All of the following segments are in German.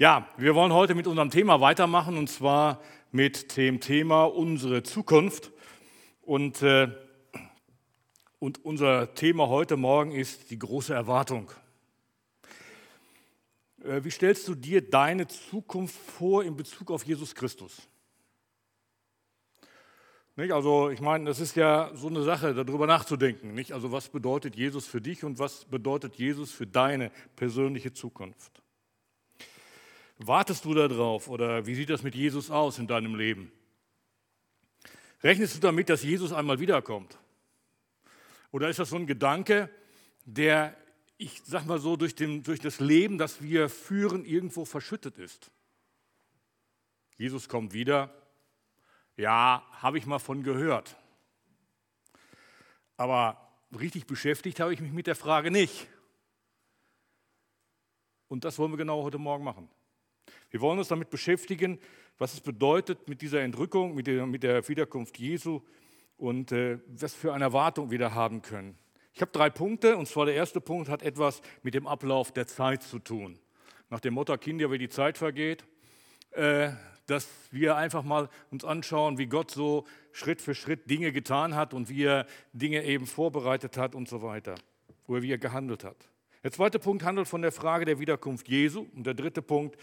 Ja, wir wollen heute mit unserem Thema weitermachen und zwar mit dem Thema unsere Zukunft. Und, äh, und unser Thema heute Morgen ist die große Erwartung. Äh, wie stellst du dir deine Zukunft vor in Bezug auf Jesus Christus? Nicht? Also ich meine, das ist ja so eine Sache, darüber nachzudenken. Nicht? Also was bedeutet Jesus für dich und was bedeutet Jesus für deine persönliche Zukunft? Wartest du darauf oder wie sieht das mit Jesus aus in deinem Leben? Rechnest du damit, dass Jesus einmal wiederkommt? Oder ist das so ein Gedanke, der, ich sag mal so, durch, den, durch das Leben, das wir führen, irgendwo verschüttet ist? Jesus kommt wieder. Ja, habe ich mal von gehört. Aber richtig beschäftigt habe ich mich mit der Frage nicht. Und das wollen wir genau heute Morgen machen. Wir wollen uns damit beschäftigen, was es bedeutet mit dieser Entrückung, mit der, mit der Wiederkunft Jesu und äh, was für eine Erwartung wir da haben können. Ich habe drei Punkte und zwar der erste Punkt hat etwas mit dem Ablauf der Zeit zu tun. Nach dem Motto Kinder, wie die Zeit vergeht, äh, dass wir einfach mal uns anschauen, wie Gott so Schritt für Schritt Dinge getan hat und wie er Dinge eben vorbereitet hat und so weiter, oder wie er gehandelt hat. Der zweite Punkt handelt von der Frage der Wiederkunft Jesu und der dritte Punkt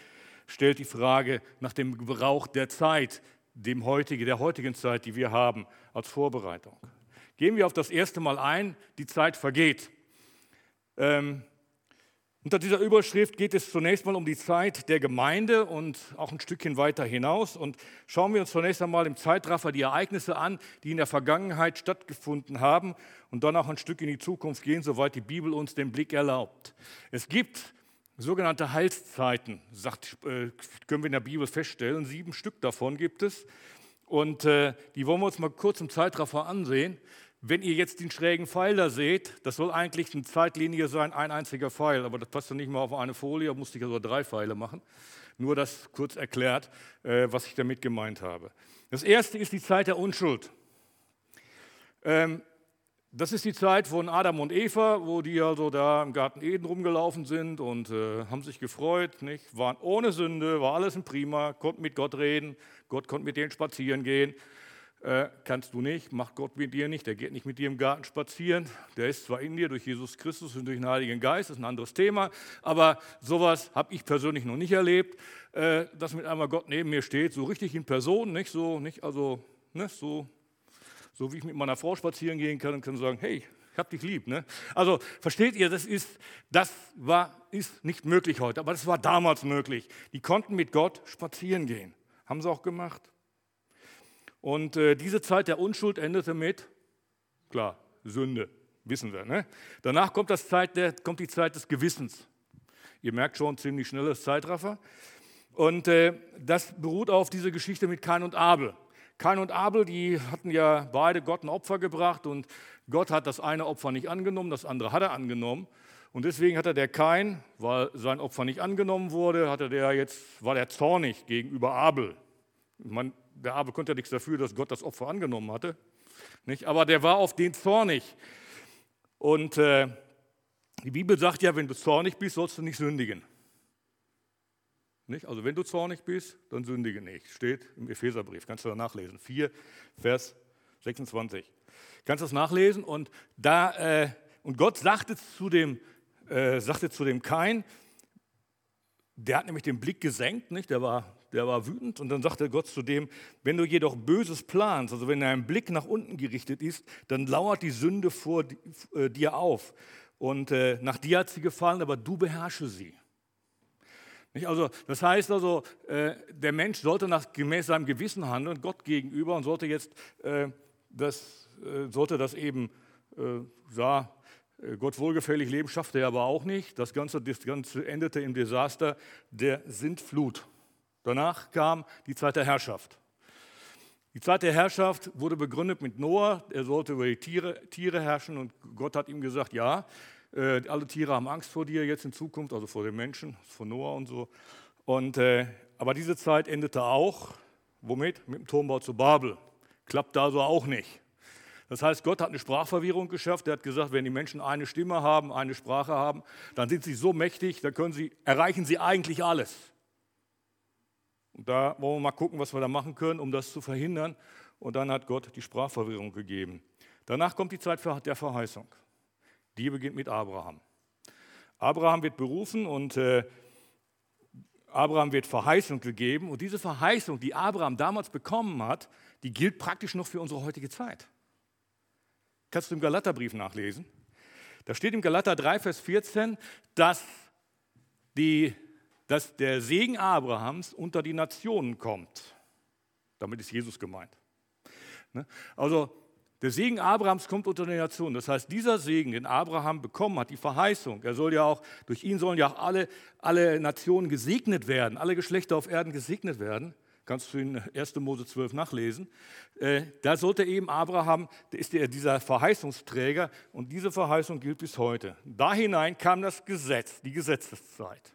stellt die Frage nach dem Gebrauch der Zeit, dem heutige, der heutigen Zeit, die wir haben, als Vorbereitung. Gehen wir auf das erste Mal ein, die Zeit vergeht. Ähm, unter dieser Überschrift geht es zunächst mal um die Zeit der Gemeinde und auch ein Stückchen weiter hinaus. Und schauen wir uns zunächst einmal im Zeitraffer die Ereignisse an, die in der Vergangenheit stattgefunden haben und dann auch ein Stück in die Zukunft gehen, soweit die Bibel uns den Blick erlaubt. Es gibt sogenannte Heilszeiten, sagt, äh, können wir in der Bibel feststellen. Sieben Stück davon gibt es. Und äh, die wollen wir uns mal kurz im Zeitraffer ansehen. Wenn ihr jetzt den schrägen Pfeil da seht, das soll eigentlich eine Zeitlinie sein, ein einziger Pfeil, aber das passt ja nicht mal auf eine Folie, da musste ich also drei Pfeile machen. Nur das kurz erklärt, äh, was ich damit gemeint habe. Das erste ist die Zeit der Unschuld. Ähm, das ist die Zeit von Adam und Eva, wo die also da im Garten Eden rumgelaufen sind und äh, haben sich gefreut, nicht? waren ohne Sünde, war alles ein Prima, konnten mit Gott reden, Gott konnte mit denen spazieren gehen. Äh, kannst du nicht, macht Gott mit dir nicht, der geht nicht mit dir im Garten spazieren. Der ist zwar in dir durch Jesus Christus und durch den Heiligen Geist, das ist ein anderes Thema, aber sowas habe ich persönlich noch nicht erlebt, äh, dass mit einmal Gott neben mir steht, so richtig in Person, nicht so, nicht also, ne, so so wie ich mit meiner Frau spazieren gehen kann und kann sagen, hey, ich hab dich lieb. Ne? Also versteht ihr, das, ist, das war, ist nicht möglich heute, aber das war damals möglich. Die konnten mit Gott spazieren gehen. Haben sie auch gemacht. Und äh, diese Zeit der Unschuld endete mit, klar, Sünde, wissen wir. Ne? Danach kommt, das Zeit der, kommt die Zeit des Gewissens. Ihr merkt schon, ziemlich schnelles Zeitraffer. Und äh, das beruht auf diese Geschichte mit Kain und Abel. Kain und Abel, die hatten ja beide Gott ein Opfer gebracht und Gott hat das eine Opfer nicht angenommen, das andere hat er angenommen. Und deswegen hatte der Kain, weil sein Opfer nicht angenommen wurde, hatte der jetzt, war der zornig gegenüber Abel. Man, der Abel konnte ja nichts dafür, dass Gott das Opfer angenommen hatte. Nicht? Aber der war auf den zornig. Und äh, die Bibel sagt ja, wenn du zornig bist, sollst du nicht sündigen. Nicht? Also wenn du zornig bist, dann sündige nicht. Steht im Epheserbrief, kannst du da nachlesen. 4, Vers 26. Kannst du das nachlesen? Und, da, äh, und Gott sagte zu, dem, äh, sagte zu dem Kain, der hat nämlich den Blick gesenkt, nicht? Der, war, der war wütend. Und dann sagte Gott zu dem, wenn du jedoch Böses planst, also wenn dein Blick nach unten gerichtet ist, dann lauert die Sünde vor äh, dir auf. Und äh, nach dir hat sie gefallen, aber du beherrsche sie. Also, das heißt also, äh, der Mensch sollte nach, gemäß seinem Gewissen handeln, Gott gegenüber, und sollte jetzt äh, das, äh, sollte das eben, ja, Gott wohlgefällig leben, schaffte er aber auch nicht. Das Ganze, das Ganze endete im Desaster der Sintflut. Danach kam die Zeit der Herrschaft. Die Zeit der Herrschaft wurde begründet mit Noah, er sollte über die Tiere, Tiere herrschen und Gott hat ihm gesagt, ja, äh, alle Tiere haben Angst vor dir jetzt in Zukunft, also vor den Menschen, vor Noah und so. Und, äh, aber diese Zeit endete auch, womit? Mit dem Turmbau zu Babel. Klappt da so auch nicht. Das heißt, Gott hat eine Sprachverwirrung geschafft. Er hat gesagt, wenn die Menschen eine Stimme haben, eine Sprache haben, dann sind sie so mächtig, dann können sie, erreichen sie eigentlich alles. Und da wollen wir mal gucken, was wir da machen können, um das zu verhindern. Und dann hat Gott die Sprachverwirrung gegeben. Danach kommt die Zeit der Verheißung. Die beginnt mit Abraham. Abraham wird berufen und äh, Abraham wird Verheißung gegeben. Und diese Verheißung, die Abraham damals bekommen hat, die gilt praktisch noch für unsere heutige Zeit. Kannst du im Galaterbrief nachlesen? Da steht im Galater 3, Vers 14, dass, die, dass der Segen Abrahams unter die Nationen kommt. Damit ist Jesus gemeint. Ne? Also der Segen Abrahams kommt unter die Nationen. Das heißt, dieser Segen, den Abraham bekommen hat, die Verheißung, er soll ja auch, durch ihn sollen ja auch alle, alle Nationen gesegnet werden, alle Geschlechter auf Erden gesegnet werden. Kannst du in 1. Mose 12 nachlesen. Äh, da sollte eben Abraham, der ist dieser Verheißungsträger und diese Verheißung gilt bis heute. Da hinein kam das Gesetz, die Gesetzeszeit.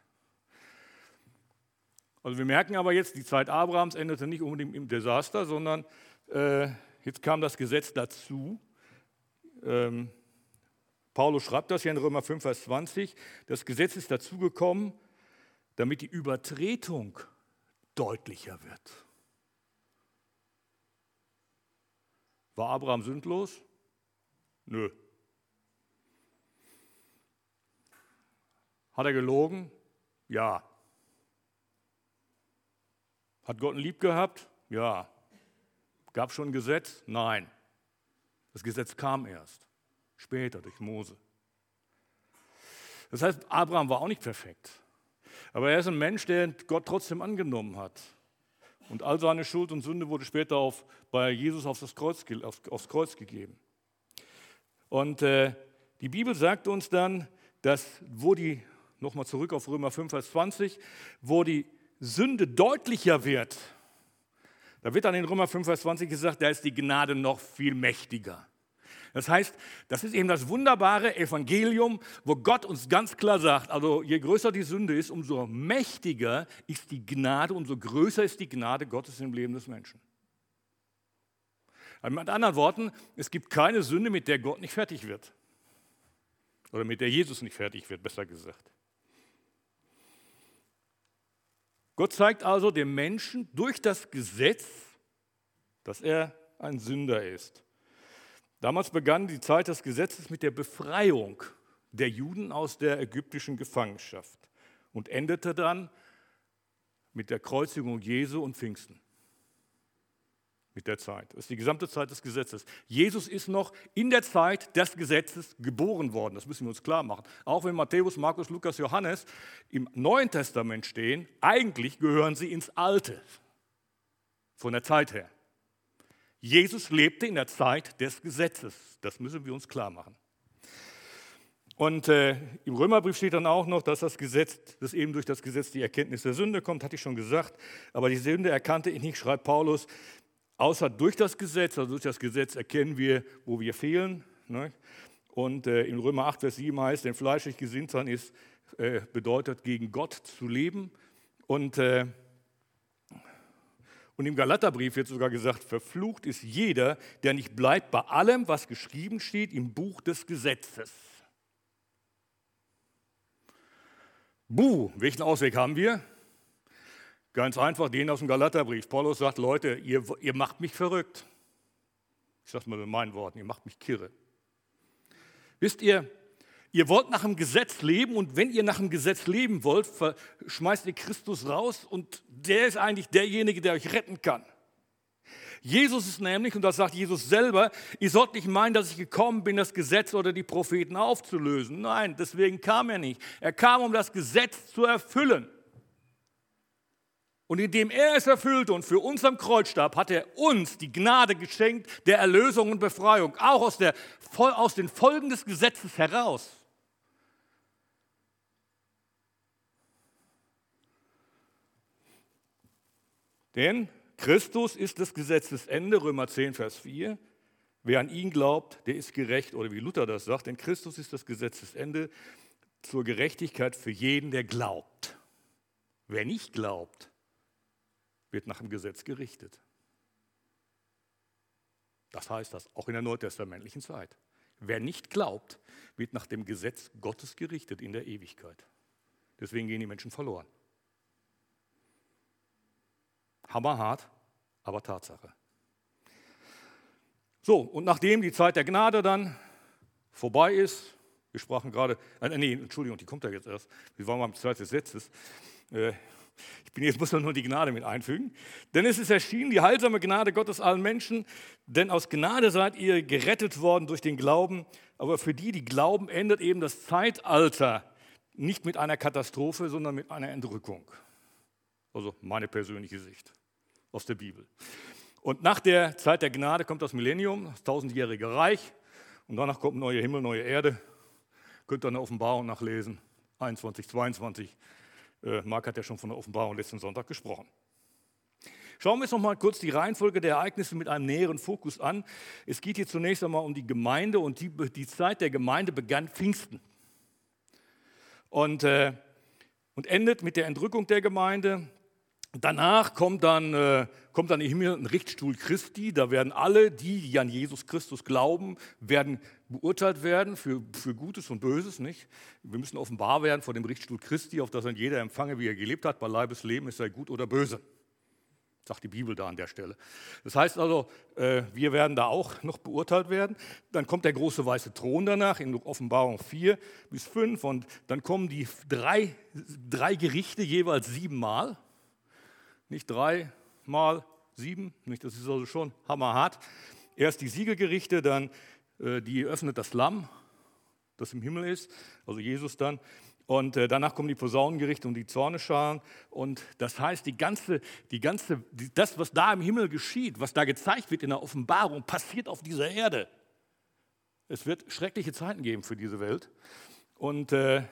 Also wir merken aber jetzt, die Zeit Abrahams endete nicht unbedingt im Desaster, sondern äh, Jetzt kam das Gesetz dazu. Ähm, Paulus schreibt das ja in Römer 5, Vers 20. Das Gesetz ist dazugekommen, damit die Übertretung deutlicher wird. War Abraham sündlos? Nö. Hat er gelogen? Ja. Hat Gott ihn lieb gehabt? Ja. Gab es schon ein Gesetz? Nein. Das Gesetz kam erst, später durch Mose. Das heißt, Abraham war auch nicht perfekt. Aber er ist ein Mensch, der Gott trotzdem angenommen hat. Und all seine Schuld und Sünde wurde später auf, bei Jesus auf das Kreuz, auf, aufs Kreuz gegeben. Und äh, die Bibel sagt uns dann, dass, wo die, nochmal zurück auf Römer 5, Vers 20, wo die Sünde deutlicher wird, da wird dann in Römer 5, Vers 20 gesagt, da ist die Gnade noch viel mächtiger. Das heißt, das ist eben das wunderbare Evangelium, wo Gott uns ganz klar sagt, also je größer die Sünde ist, umso mächtiger ist die Gnade, umso größer ist die Gnade Gottes im Leben des Menschen. Also mit anderen Worten, es gibt keine Sünde, mit der Gott nicht fertig wird. Oder mit der Jesus nicht fertig wird, besser gesagt. Gott zeigt also dem Menschen durch das Gesetz, dass er ein Sünder ist. Damals begann die Zeit des Gesetzes mit der Befreiung der Juden aus der ägyptischen Gefangenschaft und endete dann mit der Kreuzigung Jesu und Pfingsten mit der Zeit. Das ist die gesamte Zeit des Gesetzes. Jesus ist noch in der Zeit des Gesetzes geboren worden. Das müssen wir uns klar machen. Auch wenn Matthäus, Markus, Lukas, Johannes im Neuen Testament stehen, eigentlich gehören sie ins Alte. Von der Zeit her. Jesus lebte in der Zeit des Gesetzes. Das müssen wir uns klar machen. Und äh, im Römerbrief steht dann auch noch, dass das Gesetz, dass eben durch das Gesetz die Erkenntnis der Sünde kommt, hatte ich schon gesagt. Aber die Sünde erkannte ich nicht, schreibt Paulus, Außer durch das Gesetz, also durch das Gesetz erkennen wir, wo wir fehlen. Ne? Und äh, in Römer 8, Vers 7 heißt, denn fleischlich gesinnt sein ist, äh, bedeutet, gegen Gott zu leben. Und, äh, und im Galaterbrief wird sogar gesagt, verflucht ist jeder, der nicht bleibt bei allem, was geschrieben steht im Buch des Gesetzes. Buh, welchen Ausweg haben wir? Ganz einfach, den aus dem Galaterbrief. Paulus sagt, Leute, ihr, ihr macht mich verrückt. Ich sage mal mit meinen Worten, ihr macht mich kirre. Wisst ihr, ihr wollt nach dem Gesetz leben und wenn ihr nach dem Gesetz leben wollt, schmeißt ihr Christus raus und der ist eigentlich derjenige, der euch retten kann. Jesus ist nämlich, und das sagt Jesus selber, ihr sollt nicht meinen, dass ich gekommen bin, das Gesetz oder die Propheten aufzulösen. Nein, deswegen kam er nicht. Er kam, um das Gesetz zu erfüllen. Und indem er es erfüllte und für uns am Kreuz starb, hat er uns die Gnade geschenkt der Erlösung und Befreiung, auch aus, der, aus den Folgen des Gesetzes heraus. Denn Christus ist des Gesetzes Ende, Römer 10, Vers 4. Wer an ihn glaubt, der ist gerecht, oder wie Luther das sagt, denn Christus ist das Gesetzesende zur Gerechtigkeit für jeden, der glaubt. Wer nicht glaubt, wird nach dem Gesetz gerichtet. Das heißt das auch in der neutestamentlichen Zeit. Wer nicht glaubt, wird nach dem Gesetz Gottes gerichtet in der Ewigkeit. Deswegen gehen die Menschen verloren. Hammerhart, aber Tatsache. So, und nachdem die Zeit der Gnade dann vorbei ist, wir sprachen gerade, äh, nee, Entschuldigung, die kommt ja jetzt erst, wir waren beim Zeit des Satzes, äh, ich bin jetzt muss nur die Gnade mit einfügen. Denn es ist erschienen die heilsame Gnade Gottes allen Menschen, denn aus Gnade seid ihr gerettet worden durch den Glauben. Aber für die, die glauben, endet eben das Zeitalter nicht mit einer Katastrophe, sondern mit einer Entrückung. Also meine persönliche Sicht aus der Bibel. Und nach der Zeit der Gnade kommt das Millennium, das tausendjährige Reich. Und danach kommt neue Himmel, neue Erde. Könnt ihr eine Offenbarung nachlesen, 21, 22. Äh, Marc hat ja schon von der Offenbarung letzten Sonntag gesprochen. Schauen wir uns noch mal kurz die Reihenfolge der Ereignisse mit einem näheren Fokus an. Es geht hier zunächst einmal um die Gemeinde und die, die Zeit der Gemeinde begann Pfingsten und, äh, und endet mit der Entrückung der Gemeinde. Danach kommt dann, äh, kommt dann im Himmel ein Richtstuhl Christi. Da werden alle, die, die an Jesus Christus glauben, werden beurteilt werden für, für Gutes und Böses. Nicht? Wir müssen offenbar werden vor dem Richtstuhl Christi, auf das dann jeder empfange, wie er gelebt hat. Bei Leibesleben ist er gut oder böse. Sagt die Bibel da an der Stelle. Das heißt also, äh, wir werden da auch noch beurteilt werden. Dann kommt der große weiße Thron danach in Offenbarung 4 bis 5 und dann kommen die drei, drei Gerichte jeweils siebenmal. Nicht drei mal sieben, nicht, das ist also schon hammerhart. Erst die Siegelgerichte, dann äh, die öffnet das Lamm, das im Himmel ist, also Jesus dann. Und äh, danach kommen die Posaunengerichte und die Zorneschalen. Und das heißt, die ganze, die ganze, die, das, was da im Himmel geschieht, was da gezeigt wird in der Offenbarung, passiert auf dieser Erde. Es wird schreckliche Zeiten geben für diese Welt. Und äh,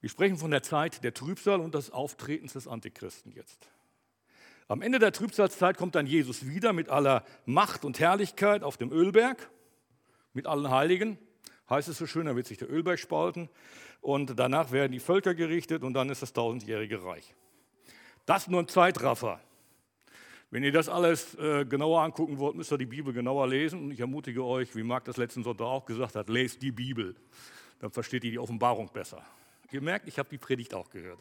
wir sprechen von der Zeit der Trübsal und des Auftretens des Antichristen jetzt. Am Ende der Trübsalzeit kommt dann Jesus wieder mit aller Macht und Herrlichkeit auf dem Ölberg, mit allen Heiligen. Heißt es so schön, da wird sich der Ölberg spalten und danach werden die Völker gerichtet und dann ist das tausendjährige Reich. Das nur ein Zeitraffer. Wenn ihr das alles äh, genauer angucken wollt, müsst ihr die Bibel genauer lesen. Und ich ermutige euch, wie Marc das letzten Sonntag auch gesagt hat, lest die Bibel. Dann versteht ihr die Offenbarung besser. Ihr merkt, ich habe die Predigt auch gehört.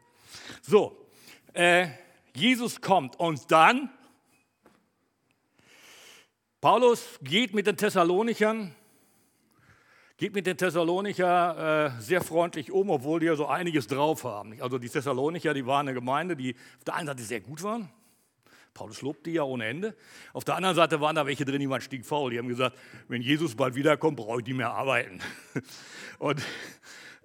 So, äh, Jesus kommt und dann, Paulus geht mit den Thessalonichern, geht mit den Thessalonicher äh, sehr freundlich um, obwohl die ja so einiges drauf haben. Also die Thessalonicher, die waren eine Gemeinde, die auf der einen Seite sehr gut waren. Paulus lobt die ja ohne Ende. Auf der anderen Seite waren da welche drin, die waren stinkfaul. Die haben gesagt, wenn Jesus bald wiederkommt, brauche ich nicht mehr arbeiten. Und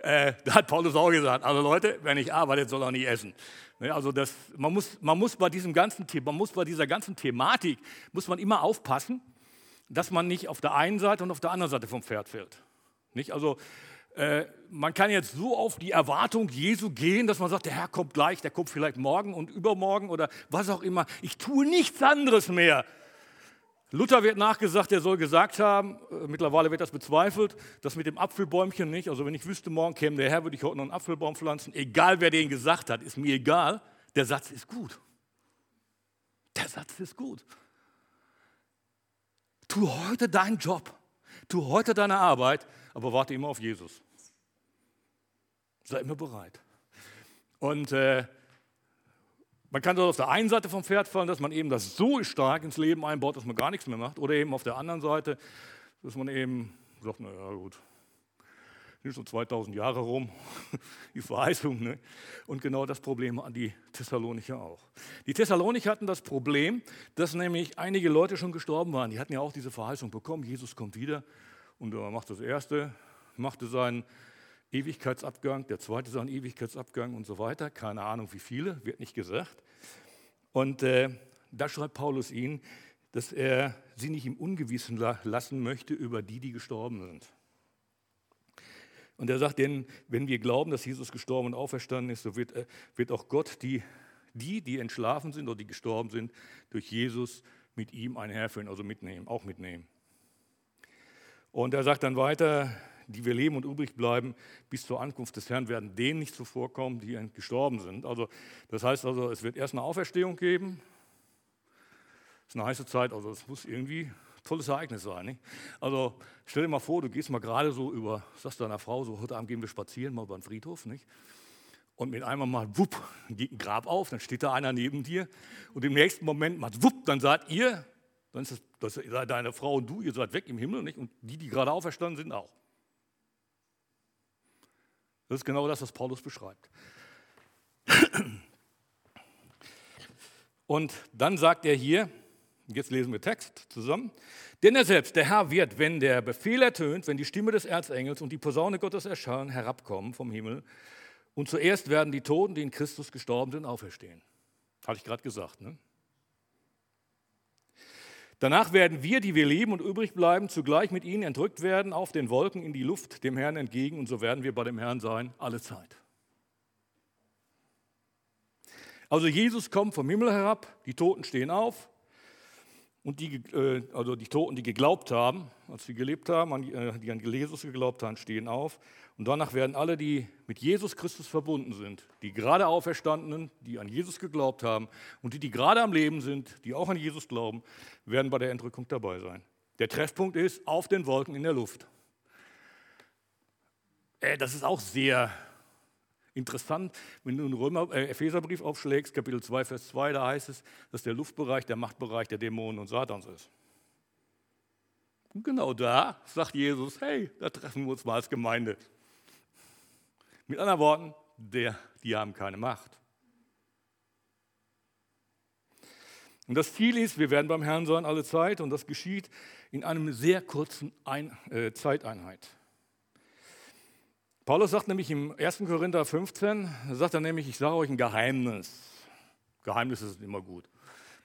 äh, da hat Paulus auch gesagt, also Leute, wer nicht arbeitet, soll auch nicht essen. Ne, also das, man, muss, man muss bei diesem ganzen man muss bei dieser ganzen Thematik muss man immer aufpassen, dass man nicht auf der einen Seite und auf der anderen Seite vom Pferd fällt. Nicht? Also äh, man kann jetzt so auf die Erwartung Jesu gehen, dass man sagt, der Herr kommt gleich, der kommt vielleicht morgen und übermorgen oder was auch immer. Ich tue nichts anderes mehr, Luther wird nachgesagt, er soll gesagt haben, äh, mittlerweile wird das bezweifelt, das mit dem Apfelbäumchen nicht. Also wenn ich wüsste, morgen käme der Herr, würde ich heute noch einen Apfelbaum pflanzen. Egal wer den gesagt hat, ist mir egal. Der Satz ist gut. Der Satz ist gut. Tu heute deinen Job, tu heute deine Arbeit, aber warte immer auf Jesus. Sei immer bereit. Und äh, man kann dort auf der einen Seite vom Pferd fallen, dass man eben das so stark ins Leben einbaut, dass man gar nichts mehr macht. Oder eben auf der anderen Seite, dass man eben sagt, naja gut, sind schon 2000 Jahre rum, die Verheißung. Ne? Und genau das Problem an die Thessalonicher auch. Die Thessalonicher hatten das Problem, dass nämlich einige Leute schon gestorben waren. Die hatten ja auch diese Verheißung bekommen, Jesus kommt wieder und er macht das Erste, machte seinen Ewigkeitsabgang, der zweite ist ein Ewigkeitsabgang und so weiter. Keine Ahnung, wie viele, wird nicht gesagt. Und äh, da schreibt Paulus ihnen, dass er sie nicht im Ungewissen lassen möchte über die, die gestorben sind. Und er sagt denen, wenn wir glauben, dass Jesus gestorben und auferstanden ist, so wird, äh, wird auch Gott die, die, die entschlafen sind oder die gestorben sind, durch Jesus mit ihm einherführen, also mitnehmen, auch mitnehmen. Und er sagt dann weiter, die wir leben und übrig bleiben, bis zur Ankunft des Herrn werden denen nicht zuvorkommen, die gestorben sind. Also, das heißt also, es wird erst eine Auferstehung geben. Das ist eine heiße Zeit, also es muss irgendwie ein tolles Ereignis sein. Nicht? Also stell dir mal vor, du gehst mal gerade so über, sagst deiner Frau, so heute Abend gehen wir spazieren, mal über den Friedhof. Nicht? und mit einmal mal wupp, geht ein Grab auf, dann steht da einer neben dir und im nächsten Moment macht wupp, dann seid ihr, dann ist das, das deine Frau und du, ihr seid weg im Himmel nicht? und die, die gerade auferstanden sind, auch. Das ist genau das, was Paulus beschreibt. Und dann sagt er hier, jetzt lesen wir Text zusammen, denn er selbst, der Herr, wird, wenn der Befehl ertönt, wenn die Stimme des Erzengels und die Posaune Gottes erschallen, herabkommen vom Himmel. Und zuerst werden die Toten, die in Christus gestorben sind, auferstehen. Hatte ich gerade gesagt. Ne? Danach werden wir, die wir leben und übrig bleiben, zugleich mit ihnen entrückt werden auf den Wolken in die Luft dem Herrn entgegen und so werden wir bei dem Herrn sein alle Zeit. Also Jesus kommt vom Himmel herab, die Toten stehen auf, und die, äh, also die Toten, die geglaubt haben, als sie gelebt haben, äh, die an Jesus geglaubt haben, stehen auf. Und danach werden alle, die mit Jesus Christus verbunden sind, die gerade Auferstandenen, die an Jesus geglaubt haben und die, die gerade am Leben sind, die auch an Jesus glauben, werden bei der Entrückung dabei sein. Der Treffpunkt ist auf den Wolken in der Luft. Äh, das ist auch sehr Interessant, wenn du einen Römer, äh, Epheserbrief aufschlägst, Kapitel 2, Vers 2, da heißt es, dass der Luftbereich der Machtbereich der Dämonen und Satans ist. Und genau da sagt Jesus, hey, da treffen wir uns mal als Gemeinde. Mit anderen Worten, der, die haben keine Macht. Und das Ziel ist, wir werden beim Herrn sein alle Zeit und das geschieht in einem sehr kurzen Ein äh, Zeiteinheit. Paulus sagt nämlich im 1. Korinther 15, sagt er nämlich, ich sage euch ein Geheimnis. Geheimnisse sind immer gut.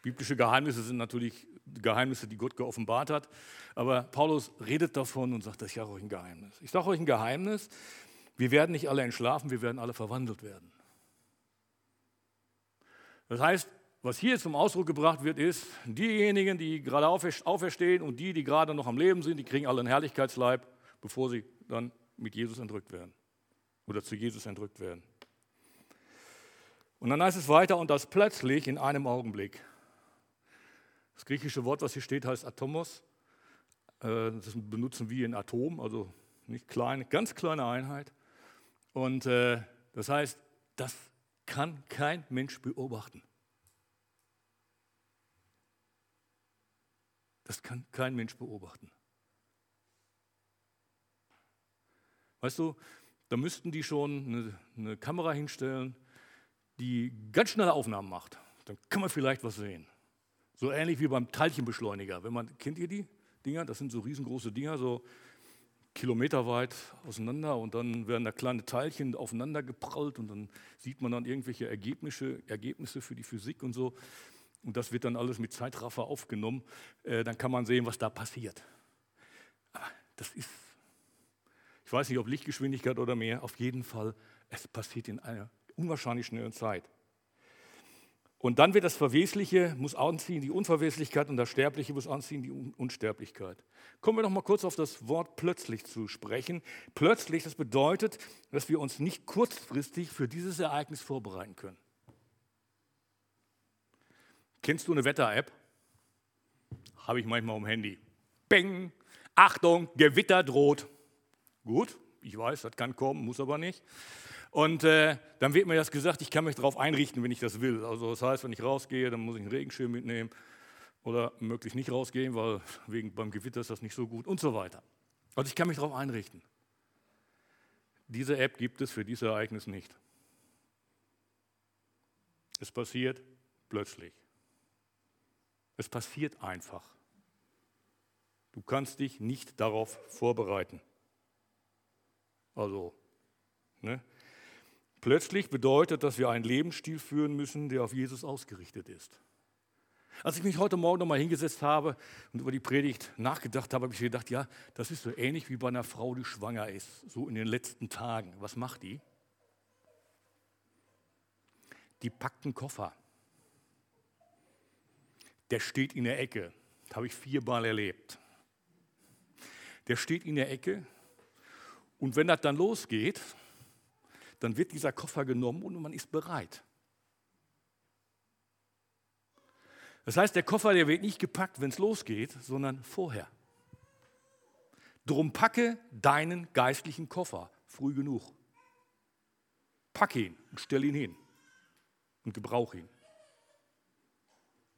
Biblische Geheimnisse sind natürlich Geheimnisse, die Gott geoffenbart hat. Aber Paulus redet davon und sagt, ich sage euch ein Geheimnis. Ich sage euch ein Geheimnis, wir werden nicht alle entschlafen, wir werden alle verwandelt werden. Das heißt, was hier zum Ausdruck gebracht wird, ist, diejenigen, die gerade auferstehen und die, die gerade noch am Leben sind, die kriegen alle einen Herrlichkeitsleib, bevor sie dann mit Jesus entrückt werden oder zu Jesus entrückt werden. Und dann heißt es weiter, und das plötzlich in einem Augenblick. Das griechische Wort, was hier steht, heißt Atomos. Äh, das benutzen wir in Atom, also nicht klein, ganz kleine Einheit. Und äh, das heißt, das kann kein Mensch beobachten. Das kann kein Mensch beobachten. Weißt du, da müssten die schon eine, eine Kamera hinstellen, die ganz schnelle Aufnahmen macht. Dann kann man vielleicht was sehen. So ähnlich wie beim Teilchenbeschleuniger. Wenn man, kennt ihr die Dinger? Das sind so riesengroße Dinger, so kilometerweit auseinander und dann werden da kleine Teilchen aufeinander geprallt und dann sieht man dann irgendwelche Ergebnisse, Ergebnisse für die Physik und so. Und das wird dann alles mit Zeitraffer aufgenommen. Äh, dann kann man sehen, was da passiert. Aber das ist ich weiß nicht, ob Lichtgeschwindigkeit oder mehr, auf jeden Fall, es passiert in einer unwahrscheinlich schnellen Zeit. Und dann wird das Verwesliche, muss anziehen die Unverweslichkeit und das Sterbliche muss anziehen die Unsterblichkeit. Kommen wir noch mal kurz auf das Wort plötzlich zu sprechen. Plötzlich, das bedeutet, dass wir uns nicht kurzfristig für dieses Ereignis vorbereiten können. Kennst du eine Wetter-App? Habe ich manchmal am Handy. Beng, Achtung, Gewitter droht. Gut, ich weiß, das kann kommen, muss aber nicht. Und äh, dann wird mir das gesagt, ich kann mich darauf einrichten, wenn ich das will. Also das heißt, wenn ich rausgehe, dann muss ich einen Regenschirm mitnehmen oder möglichst nicht rausgehen, weil wegen beim Gewitter ist das nicht so gut und so weiter. Also ich kann mich darauf einrichten. Diese App gibt es für dieses Ereignis nicht. Es passiert plötzlich. Es passiert einfach. Du kannst dich nicht darauf vorbereiten. Also, ne? Plötzlich bedeutet, dass wir einen Lebensstil führen müssen, der auf Jesus ausgerichtet ist. Als ich mich heute Morgen nochmal hingesetzt habe und über die Predigt nachgedacht habe, habe ich gedacht, ja, das ist so ähnlich wie bei einer Frau, die schwanger ist, so in den letzten Tagen. Was macht die? Die packt einen Koffer. Der steht in der Ecke. Das habe ich viermal erlebt. Der steht in der Ecke und wenn das dann losgeht, dann wird dieser Koffer genommen und man ist bereit. Das heißt, der Koffer, der wird nicht gepackt, wenn es losgeht, sondern vorher. Drum packe deinen geistlichen Koffer früh genug. Pack ihn und stell ihn hin und gebrauch ihn.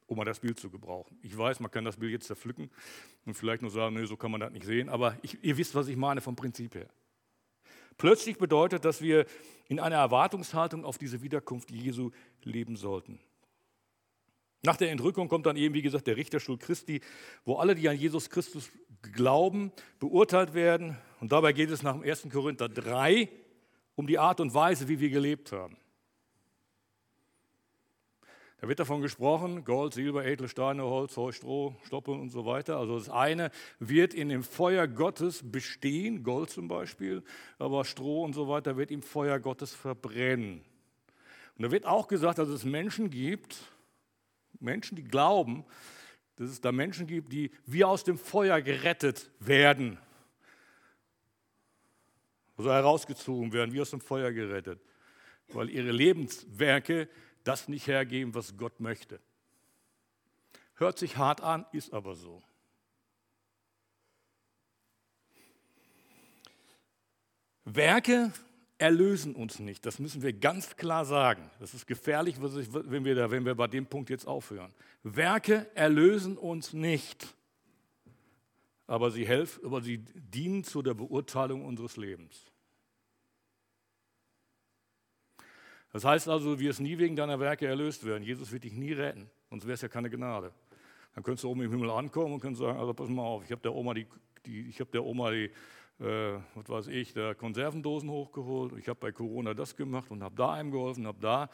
Um mal das Bild zu gebrauchen. Ich weiß, man kann das Bild jetzt zerpflücken und vielleicht nur sagen, nee, so kann man das nicht sehen, aber ich, ihr wisst, was ich meine vom Prinzip her. Plötzlich bedeutet, dass wir in einer Erwartungshaltung auf diese Wiederkunft Jesu leben sollten. Nach der Entrückung kommt dann eben, wie gesagt, der Richterstuhl Christi, wo alle, die an Jesus Christus glauben, beurteilt werden. Und dabei geht es nach dem 1. Korinther 3 um die Art und Weise, wie wir gelebt haben. Da wird davon gesprochen, Gold, Silber, edle Steine, Holz, Heu, Stroh, Stoppeln und so weiter. Also das eine wird in dem Feuer Gottes bestehen, Gold zum Beispiel, aber Stroh und so weiter wird im Feuer Gottes verbrennen. Und da wird auch gesagt, dass es Menschen gibt, Menschen, die glauben, dass es da Menschen gibt, die wie aus dem Feuer gerettet werden. Also herausgezogen werden, wie aus dem Feuer gerettet, weil ihre Lebenswerke das nicht hergeben, was Gott möchte. Hört sich hart an, ist aber so. Werke erlösen uns nicht. Das müssen wir ganz klar sagen. Das ist gefährlich, wenn wir, da, wenn wir bei dem Punkt jetzt aufhören. Werke erlösen uns nicht, aber sie helfen, aber sie dienen zu der Beurteilung unseres Lebens. Das heißt also, du wirst nie wegen deiner Werke erlöst werden. Jesus wird dich nie retten, sonst wäre es ja keine Gnade. Dann könntest du oben im Himmel ankommen und könntest sagen, also pass mal auf, ich habe der Oma die, die ich habe der Oma die äh, was weiß ich, der Konservendosen hochgeholt. Ich habe bei Corona das gemacht und habe da einem geholfen, habe da.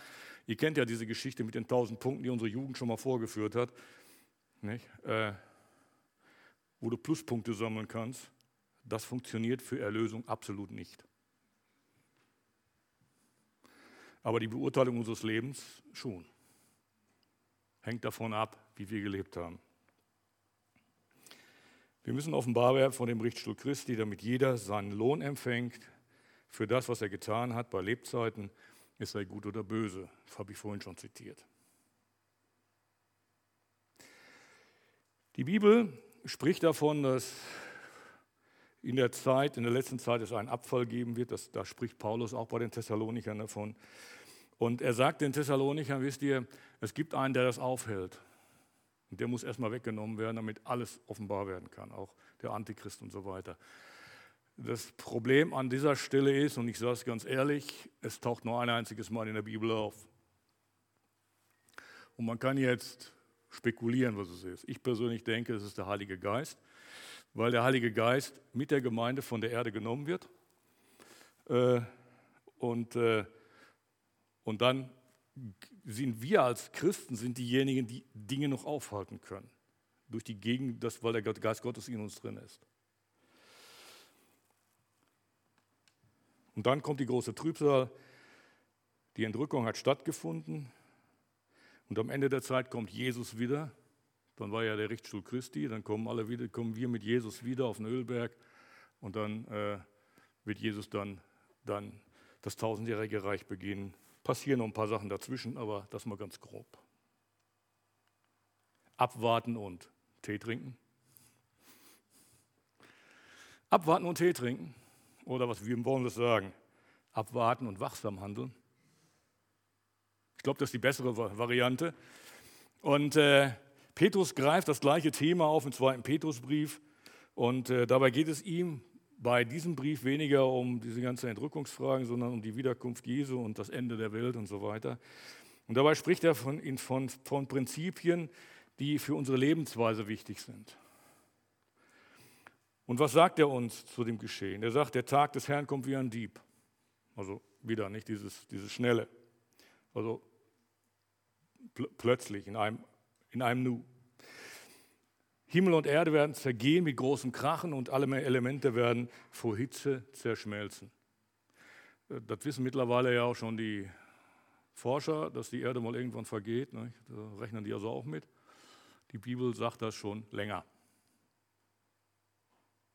Ihr kennt ja diese Geschichte mit den tausend Punkten, die unsere Jugend schon mal vorgeführt hat, äh, wo du Pluspunkte sammeln kannst. Das funktioniert für Erlösung absolut nicht. Aber die Beurteilung unseres Lebens schon. Hängt davon ab, wie wir gelebt haben. Wir müssen offenbar werden von dem Richtstuhl Christi, damit jeder seinen Lohn empfängt für das, was er getan hat bei Lebzeiten, es sei gut oder böse. Das habe ich vorhin schon zitiert. Die Bibel spricht davon, dass in der Zeit, in der letzten Zeit es einen Abfall geben wird. Das, da spricht Paulus auch bei den Thessalonikern davon. Und er sagt den Thessalonikern, wisst ihr, es gibt einen, der das aufhält. Und der muss erstmal weggenommen werden, damit alles offenbar werden kann, auch der Antichrist und so weiter. Das Problem an dieser Stelle ist, und ich sage es ganz ehrlich, es taucht nur ein einziges Mal in der Bibel auf. Und man kann jetzt spekulieren, was es ist. Ich persönlich denke, es ist der Heilige Geist, weil der Heilige Geist mit der Gemeinde von der Erde genommen wird äh, und, äh, und dann sind wir als Christen sind diejenigen, die Dinge noch aufhalten können. Durch die Gegend, das, weil der Geist Gottes in uns drin ist. Und dann kommt die große Trübsal. Die Entrückung hat stattgefunden. Und am Ende der Zeit kommt Jesus wieder. Dann war ja der Richtstuhl Christi. Dann kommen alle wieder, kommen wir mit Jesus wieder auf den Ölberg. Und dann äh, wird Jesus dann, dann das tausendjährige Reich beginnen Passieren noch ein paar Sachen dazwischen, aber das mal ganz grob. Abwarten und Tee trinken. Abwarten und Tee trinken. Oder was wir wollen das sagen. Abwarten und wachsam handeln. Ich glaube, das ist die bessere Variante. Und äh, Petrus greift das gleiche Thema auf im zweiten Petrusbrief. Und äh, dabei geht es ihm bei diesem Brief weniger um diese ganzen Entrückungsfragen, sondern um die Wiederkunft Jesu und das Ende der Welt und so weiter. Und dabei spricht er von, von, von Prinzipien, die für unsere Lebensweise wichtig sind. Und was sagt er uns zu dem Geschehen? Er sagt, der Tag des Herrn kommt wie ein Dieb. Also wieder nicht dieses, dieses Schnelle. Also pl plötzlich in einem, in einem Nu. Himmel und Erde werden zergehen mit großem Krachen und alle Elemente werden vor Hitze zerschmelzen. Äh, das wissen mittlerweile ja auch schon die Forscher, dass die Erde mal irgendwann vergeht. Ne? Da rechnen die also auch mit. Die Bibel sagt das schon länger.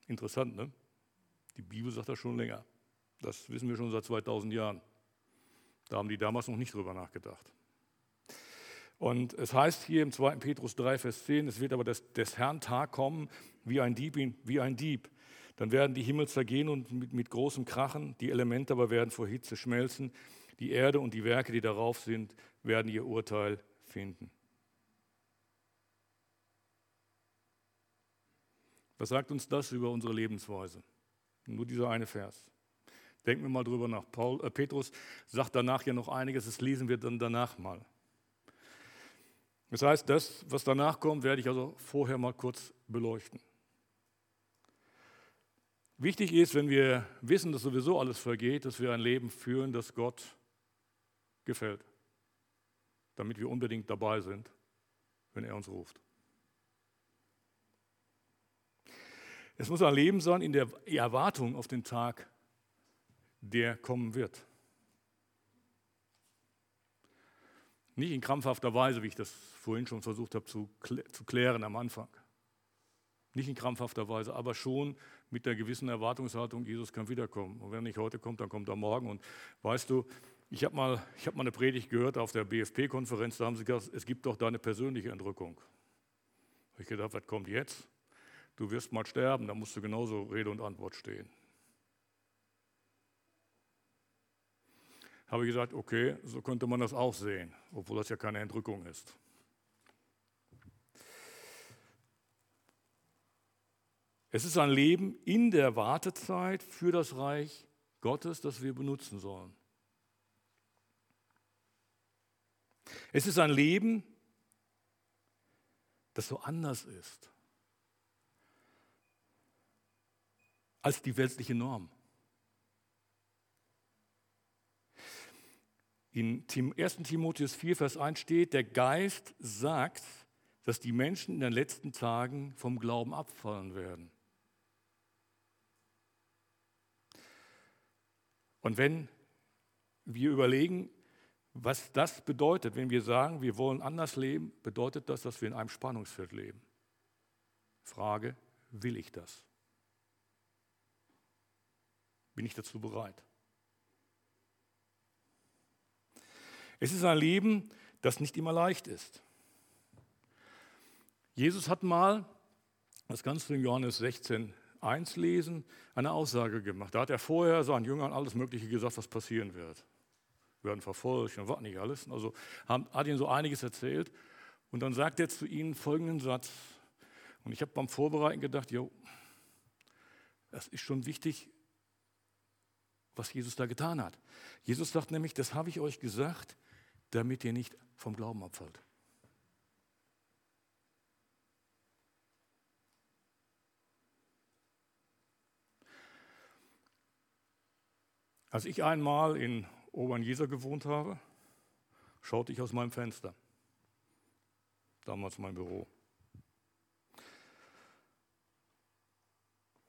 Interessant, ne? Die Bibel sagt das schon länger. Das wissen wir schon seit 2000 Jahren. Da haben die damals noch nicht drüber nachgedacht. Und es heißt hier im 2. Petrus 3, Vers 10, es wird aber des, des Herrn Tag kommen, wie ein, Dieb, wie ein Dieb. Dann werden die Himmel zergehen und mit, mit großem Krachen, die Elemente aber werden vor Hitze schmelzen. Die Erde und die Werke, die darauf sind, werden ihr Urteil finden. Was sagt uns das über unsere Lebensweise? Nur dieser eine Vers. Denken wir mal drüber nach. Paul, äh, Petrus sagt danach ja noch einiges, das lesen wir dann danach mal. Das heißt, das, was danach kommt, werde ich also vorher mal kurz beleuchten. Wichtig ist, wenn wir wissen, dass sowieso alles vergeht, dass wir ein Leben führen, das Gott gefällt, damit wir unbedingt dabei sind, wenn er uns ruft. Es muss ein Leben sein in der Erwartung auf den Tag, der kommen wird. Nicht in krampfhafter Weise, wie ich das vorhin schon versucht habe zu, zu klären am Anfang. Nicht in krampfhafter Weise, aber schon mit der gewissen Erwartungshaltung, Jesus kann wiederkommen. Und wenn er nicht heute kommt, dann kommt er morgen. Und weißt du, ich habe mal, hab mal eine Predigt gehört auf der BFP-Konferenz, da haben sie gesagt, es gibt doch da eine persönliche Entrückung. Ich gedacht, was kommt jetzt? Du wirst mal sterben, da musst du genauso Rede und Antwort stehen. Habe ich gesagt, okay, so könnte man das auch sehen, obwohl das ja keine Entrückung ist. Es ist ein Leben in der Wartezeit für das Reich Gottes, das wir benutzen sollen. Es ist ein Leben, das so anders ist als die weltliche Norm. In 1 Timotheus 4, Vers 1 steht, der Geist sagt, dass die Menschen in den letzten Tagen vom Glauben abfallen werden. Und wenn wir überlegen, was das bedeutet, wenn wir sagen, wir wollen anders leben, bedeutet das, dass wir in einem Spannungsfeld leben. Frage, will ich das? Bin ich dazu bereit? Es ist ein Leben, das nicht immer leicht ist. Jesus hat mal, das kannst du in Johannes 16, 1 lesen, eine Aussage gemacht. Da hat er vorher seinen Jüngern alles Mögliche gesagt, was passieren wird. Wir werden verfolgt und was nicht alles. Also hat ihnen so einiges erzählt. Und dann sagt er zu ihnen folgenden Satz. Und ich habe beim Vorbereiten gedacht, jo, das ist schon wichtig, was Jesus da getan hat. Jesus sagt nämlich, das habe ich euch gesagt, damit ihr nicht vom Glauben abfällt. Als ich einmal in Obernjeser gewohnt habe, schaute ich aus meinem Fenster. Damals mein Büro.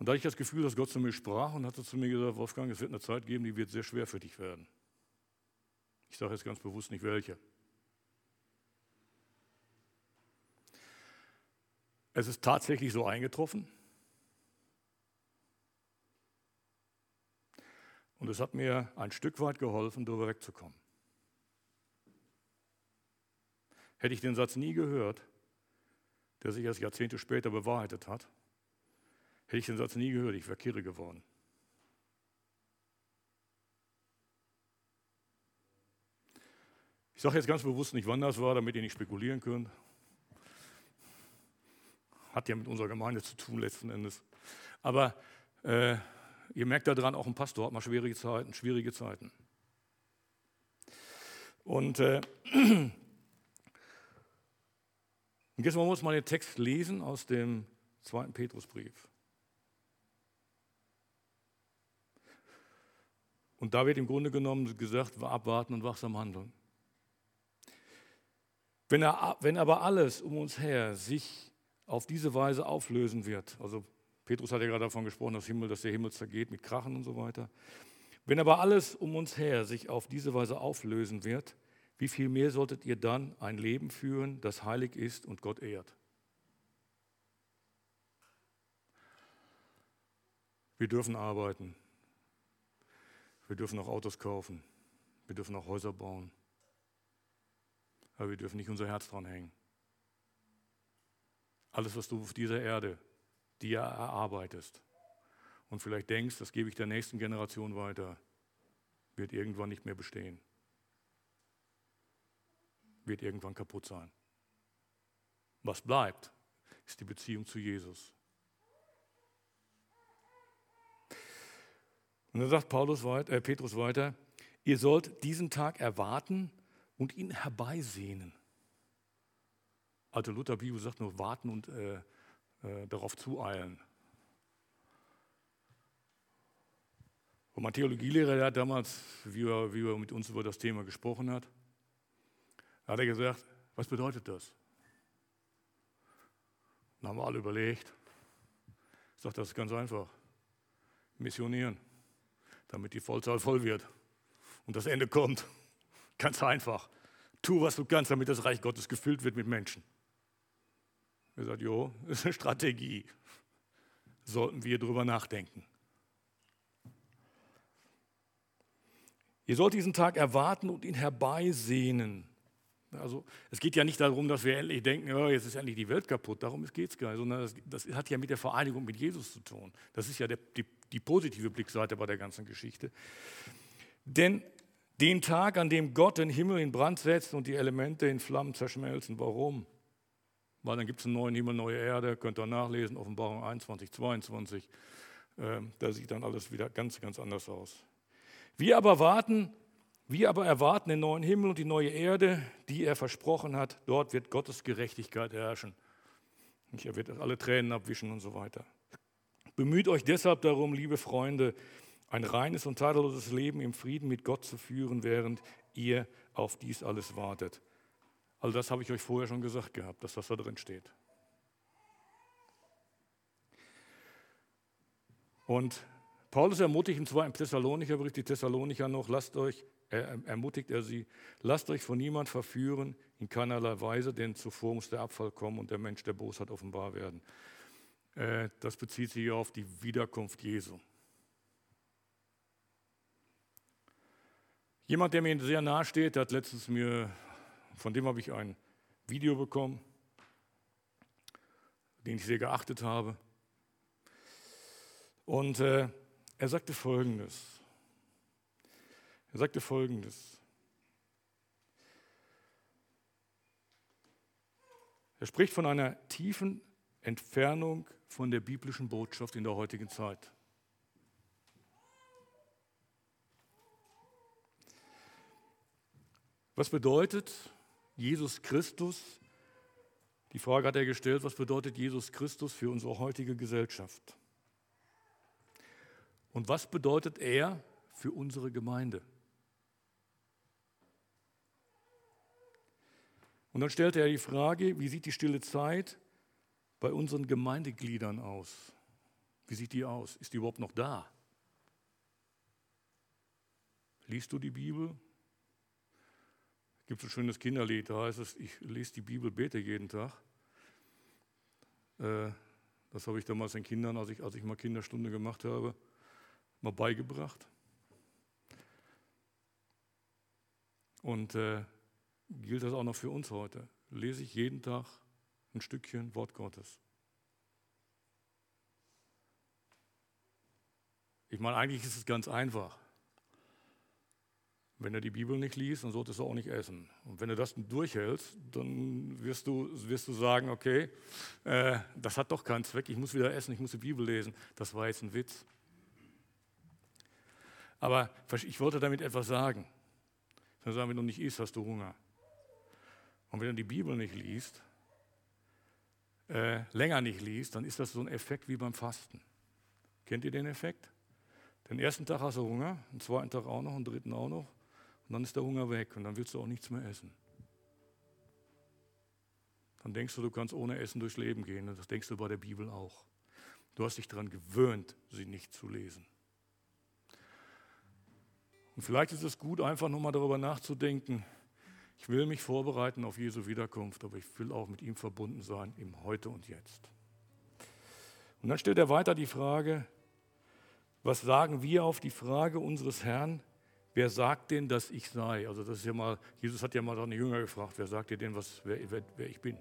Und da ich das Gefühl, dass Gott zu mir sprach und hatte zu mir gesagt, Wolfgang, es wird eine Zeit geben, die wird sehr schwer für dich werden. Ich sage jetzt ganz bewusst nicht welche. Es ist tatsächlich so eingetroffen. Und es hat mir ein Stück weit geholfen, darüber wegzukommen. Hätte ich den Satz nie gehört, der sich erst Jahrzehnte später bewahrheitet hat, hätte ich den Satz nie gehört, ich wäre kirre geworden. Ich sage jetzt ganz bewusst nicht, wann das war, damit ihr nicht spekulieren könnt. Hat ja mit unserer Gemeinde zu tun letzten Endes. Aber äh, Ihr merkt daran, auch ein Pastor hat mal schwierige Zeiten, schwierige Zeiten. Und, äh, und jetzt muss man den Text lesen aus dem zweiten Petrusbrief. Und da wird im Grunde genommen gesagt, abwarten und wachsam handeln. Wenn, er, wenn aber alles um uns her sich auf diese Weise auflösen wird, also Petrus hat ja gerade davon gesprochen, dass, Himmel, dass der Himmel zergeht mit Krachen und so weiter. Wenn aber alles um uns her sich auf diese Weise auflösen wird, wie viel mehr solltet ihr dann ein Leben führen, das heilig ist und Gott ehrt? Wir dürfen arbeiten. Wir dürfen auch Autos kaufen. Wir dürfen auch Häuser bauen. Aber wir dürfen nicht unser Herz dran hängen. Alles, was du auf dieser Erde dir erarbeitest und vielleicht denkst, das gebe ich der nächsten Generation weiter, wird irgendwann nicht mehr bestehen. Wird irgendwann kaputt sein. Was bleibt, ist die Beziehung zu Jesus. Und dann sagt Paulus weiter, äh, Petrus weiter, ihr sollt diesen Tag erwarten und ihn herbeisehnen. Alte Luther Bibel sagt nur warten und äh, äh, darauf zueilen. Und mein Theologielehrer, der hat damals, wie er, wie er mit uns über das Thema gesprochen hat, hat er gesagt, was bedeutet das? Dann haben wir alle überlegt. Ich sage, das ist ganz einfach. Missionieren, damit die Vollzahl voll wird und das Ende kommt. Ganz einfach. Tu, was du kannst, damit das Reich Gottes gefüllt wird mit Menschen. Er sagt, jo, das ist eine Strategie. Sollten wir darüber nachdenken. Ihr sollt diesen Tag erwarten und ihn herbeisehnen. Also es geht ja nicht darum, dass wir endlich denken, oh, jetzt ist endlich die Welt kaputt, darum geht es gar nicht, sondern das, das, hat ja mit der Vereinigung mit Jesus zu tun. Das ist ja der, die, die positive Blickseite bei der ganzen Geschichte. Denn den Tag, an dem Gott den Himmel in Brand setzt und die Elemente in Flammen zerschmelzen, warum? Weil dann gibt es einen neuen Himmel, neue Erde, könnt ihr nachlesen, Offenbarung 21, 22. Äh, da sieht dann alles wieder ganz, ganz anders aus. Wir aber warten wir aber erwarten den neuen Himmel und die neue Erde, die er versprochen hat. Dort wird Gottes Gerechtigkeit herrschen. Er wird alle Tränen abwischen und so weiter. Bemüht euch deshalb darum, liebe Freunde, ein reines und tadelloses Leben im Frieden mit Gott zu führen, während ihr auf dies alles wartet. Also das habe ich euch vorher schon gesagt gehabt, dass das da drin steht. Und Paulus ermutigt im Thessalonicher Bericht die Thessalonicher noch, lasst euch ermutigt er sie, lasst euch von niemand verführen, in keinerlei Weise, denn zuvor muss der Abfall kommen und der Mensch der Bosheit offenbar werden. Äh, das bezieht sich auf die Wiederkunft Jesu. Jemand, der mir sehr nahe steht, hat letztens mir, von dem habe ich ein Video bekommen, den ich sehr geachtet habe. Und äh, er sagte Folgendes. Er sagte Folgendes. Er spricht von einer tiefen Entfernung von der biblischen Botschaft in der heutigen Zeit. Was bedeutet Jesus Christus? Die Frage hat er gestellt, was bedeutet Jesus Christus für unsere heutige Gesellschaft? Und was bedeutet er für unsere Gemeinde? Und dann stellte er die Frage, wie sieht die stille Zeit bei unseren Gemeindegliedern aus? Wie sieht die aus? Ist die überhaupt noch da? Liest du die Bibel? Es gibt so ein schönes Kinderlied, da heißt es, ich lese die Bibel, bete jeden Tag. Äh, das habe ich damals den Kindern, als ich, als ich mal Kinderstunde gemacht habe, mal beigebracht. Und äh, gilt das auch noch für uns heute. Lese ich jeden Tag ein Stückchen Wort Gottes. Ich meine, eigentlich ist es ganz einfach. Wenn du die Bibel nicht liest, dann solltest du auch nicht essen. Und wenn du das durchhältst, dann wirst du, wirst du sagen, okay, äh, das hat doch keinen Zweck, ich muss wieder essen, ich muss die Bibel lesen. Das war jetzt ein Witz. Aber ich wollte damit etwas sagen. Dann sagen, wenn du nicht isst, hast du Hunger. Und wenn du die Bibel nicht liest, äh, länger nicht liest, dann ist das so ein Effekt wie beim Fasten. Kennt ihr den Effekt? Den ersten Tag hast du Hunger, den zweiten Tag auch noch, den dritten auch noch. Und dann ist der Hunger weg und dann willst du auch nichts mehr essen. Dann denkst du, du kannst ohne Essen durchs Leben gehen. Und das denkst du bei der Bibel auch. Du hast dich daran gewöhnt, sie nicht zu lesen. Und vielleicht ist es gut, einfach nur mal darüber nachzudenken, ich will mich vorbereiten auf Jesu Wiederkunft, aber ich will auch mit ihm verbunden sein im Heute und Jetzt. Und dann stellt er weiter die Frage, was sagen wir auf die Frage unseres Herrn, wer sagt denn, dass ich sei? Also das ist ja mal, Jesus hat ja mal seine Jünger gefragt, wer sagt dir denn, was, wer, wer, wer ich bin?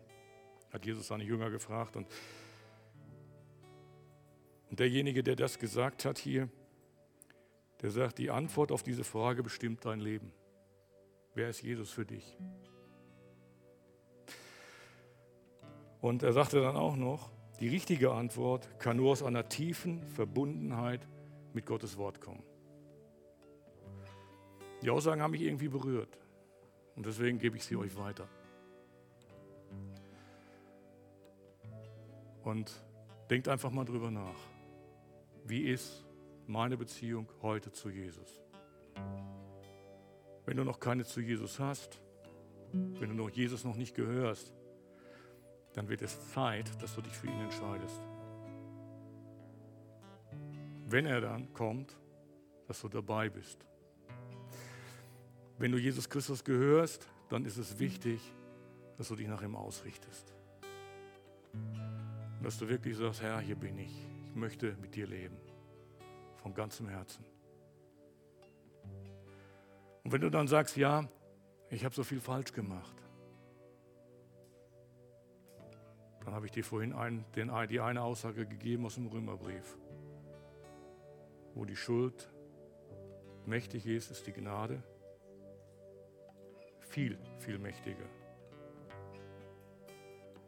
Hat Jesus seine Jünger gefragt und, und derjenige, der das gesagt hat hier, der sagt, die Antwort auf diese Frage bestimmt dein Leben. Wer ist Jesus für dich? Und er sagte dann auch noch, die richtige Antwort kann nur aus einer tiefen Verbundenheit mit Gottes Wort kommen. Die Aussagen haben mich irgendwie berührt und deswegen gebe ich sie euch weiter. Und denkt einfach mal drüber nach. Wie ist meine Beziehung heute zu Jesus? Wenn du noch keine zu Jesus hast, wenn du noch Jesus noch nicht gehörst, dann wird es Zeit, dass du dich für ihn entscheidest. Wenn er dann kommt, dass du dabei bist. Wenn du Jesus Christus gehörst, dann ist es wichtig, dass du dich nach ihm ausrichtest. Und dass du wirklich sagst, Herr, hier bin ich. Ich möchte mit dir leben. Von ganzem Herzen. Und wenn du dann sagst, ja, ich habe so viel falsch gemacht, dann habe ich dir vorhin ein, den, die eine Aussage gegeben aus dem Römerbrief. Wo die Schuld mächtig ist, ist die Gnade viel, viel mächtiger.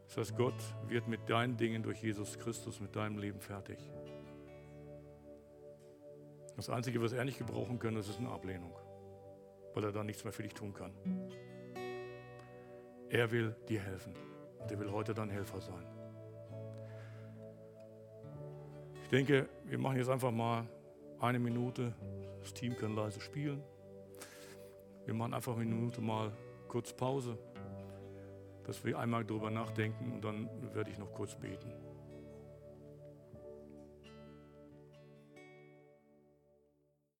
Das heißt, Gott wird mit deinen Dingen durch Jesus Christus, mit deinem Leben fertig. Das Einzige, was er nicht gebrauchen kann, das ist eine Ablehnung, weil er dann nichts mehr für dich tun kann. Er will dir helfen und er will heute dein Helfer sein. Ich denke, wir machen jetzt einfach mal eine Minute. Das Team kann leise spielen. Wir machen einfach eine Minute mal kurz Pause, dass wir einmal darüber nachdenken und dann werde ich noch kurz beten.